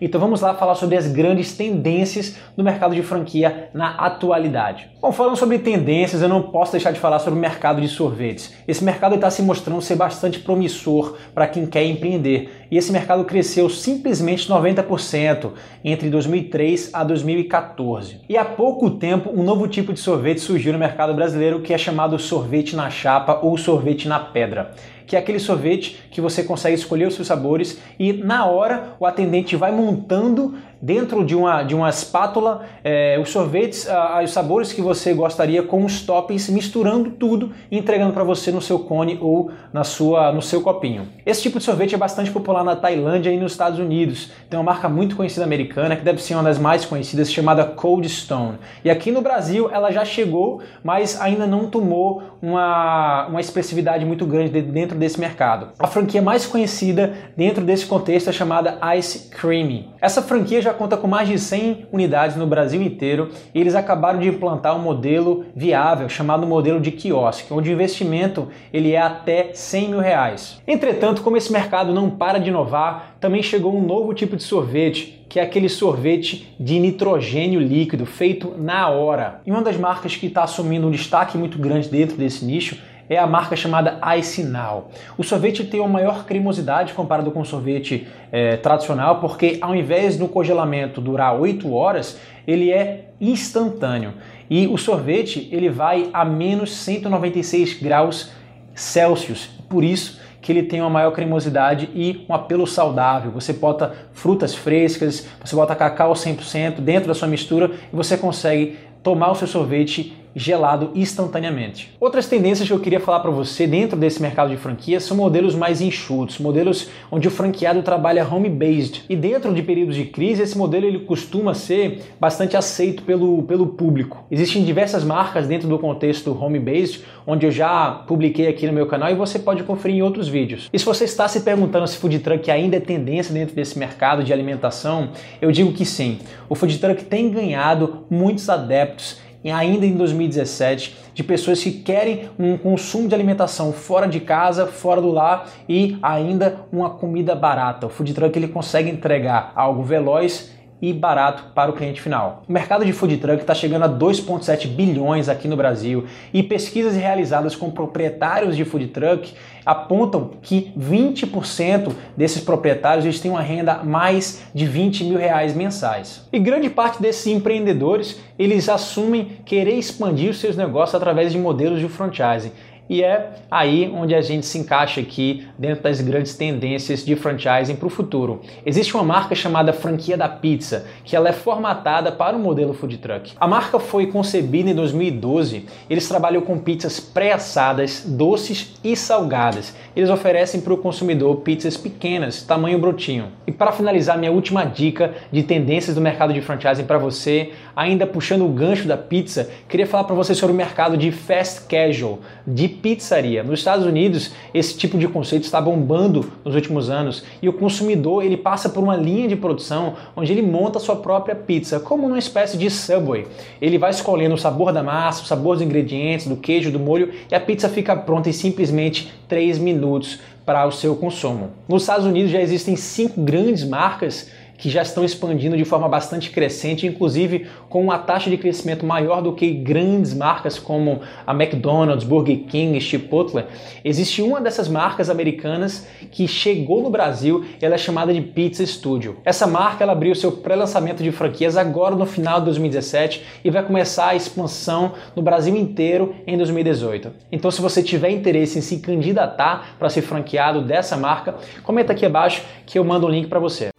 Então vamos lá falar sobre as grandes tendências do mercado de franquia na atualidade. Bom, falando sobre tendências, eu não posso deixar de falar sobre o mercado de sorvetes. Esse mercado está se mostrando ser bastante promissor para quem quer empreender. E esse mercado cresceu simplesmente 90% entre 2003 a 2014. E há pouco tempo, um novo tipo de sorvete surgiu no mercado brasileiro que é chamado sorvete na chapa ou sorvete na pedra que é aquele sorvete que você consegue escolher os seus sabores e na hora o atendente vai montando dentro de uma, de uma espátula é, os sorvetes, ah, os sabores que você gostaria com os toppings, misturando tudo e entregando para você no seu cone ou na sua, no seu copinho. Esse tipo de sorvete é bastante popular na Tailândia e nos Estados Unidos. Tem uma marca muito conhecida americana, que deve ser uma das mais conhecidas, chamada Cold Stone. E aqui no Brasil ela já chegou, mas ainda não tomou uma, uma expressividade muito grande dentro desse mercado. A franquia mais conhecida dentro desse contexto é chamada Ice Creamy. Essa franquia já conta com mais de 100 unidades no Brasil inteiro e eles acabaram de implantar um modelo viável chamado modelo de quiosque, onde o investimento ele é até 100 mil reais. Entretanto, como esse mercado não para de inovar, também chegou um novo tipo de sorvete, que é aquele sorvete de nitrogênio líquido feito na hora. E uma das marcas que está assumindo um destaque muito grande dentro desse nicho é a marca chamada Ice Now. O sorvete tem uma maior cremosidade comparado com o sorvete é, tradicional, porque ao invés do congelamento durar 8 horas, ele é instantâneo. E o sorvete ele vai a menos 196 graus Celsius. Por isso que ele tem uma maior cremosidade e um apelo saudável. Você bota frutas frescas, você bota cacau 100% dentro da sua mistura e você consegue tomar o seu sorvete gelado instantaneamente. Outras tendências que eu queria falar para você dentro desse mercado de franquias são modelos mais enxutos, modelos onde o franqueado trabalha home-based. E dentro de períodos de crise, esse modelo ele costuma ser bastante aceito pelo, pelo público. Existem diversas marcas dentro do contexto home-based, onde eu já publiquei aqui no meu canal e você pode conferir em outros vídeos. E se você está se perguntando se food truck ainda é tendência dentro desse mercado de alimentação, eu digo que sim. O food truck tem ganhado muitos adeptos ainda em 2017, de pessoas que querem um consumo de alimentação fora de casa, fora do lar e ainda uma comida barata. O food truck ele consegue entregar algo veloz e barato para o cliente final. O mercado de food truck está chegando a 2,7 bilhões aqui no Brasil e pesquisas realizadas com proprietários de food truck apontam que 20% desses proprietários eles têm uma renda mais de 20 mil reais mensais. E grande parte desses empreendedores eles assumem querer expandir os seus negócios através de modelos de franchising. E é aí onde a gente se encaixa aqui dentro das grandes tendências de franchising para o futuro. Existe uma marca chamada Franquia da Pizza, que ela é formatada para o modelo food truck. A marca foi concebida em 2012. Eles trabalham com pizzas pré-assadas, doces e salgadas. Eles oferecem para o consumidor pizzas pequenas, tamanho brotinho. E para finalizar, minha última dica de tendências do mercado de franchising para você, ainda puxando o gancho da pizza, queria falar para você sobre o mercado de fast casual, de pizzaria. Nos Estados Unidos, esse tipo de conceito está bombando nos últimos anos e o consumidor ele passa por uma linha de produção onde ele monta sua própria pizza, como uma espécie de Subway. Ele vai escolhendo o sabor da massa, o sabor dos ingredientes, do queijo, do molho e a pizza fica pronta em simplesmente 3 minutos para o seu consumo. Nos Estados Unidos já existem cinco grandes marcas que já estão expandindo de forma bastante crescente, inclusive com uma taxa de crescimento maior do que grandes marcas como a McDonald's, Burger King, Chipotle. Existe uma dessas marcas americanas que chegou no Brasil, ela é chamada de Pizza Studio. Essa marca ela abriu seu pré-lançamento de franquias agora no final de 2017 e vai começar a expansão no Brasil inteiro em 2018. Então, se você tiver interesse em se candidatar para ser franqueado dessa marca, comenta aqui abaixo que eu mando o um link para você.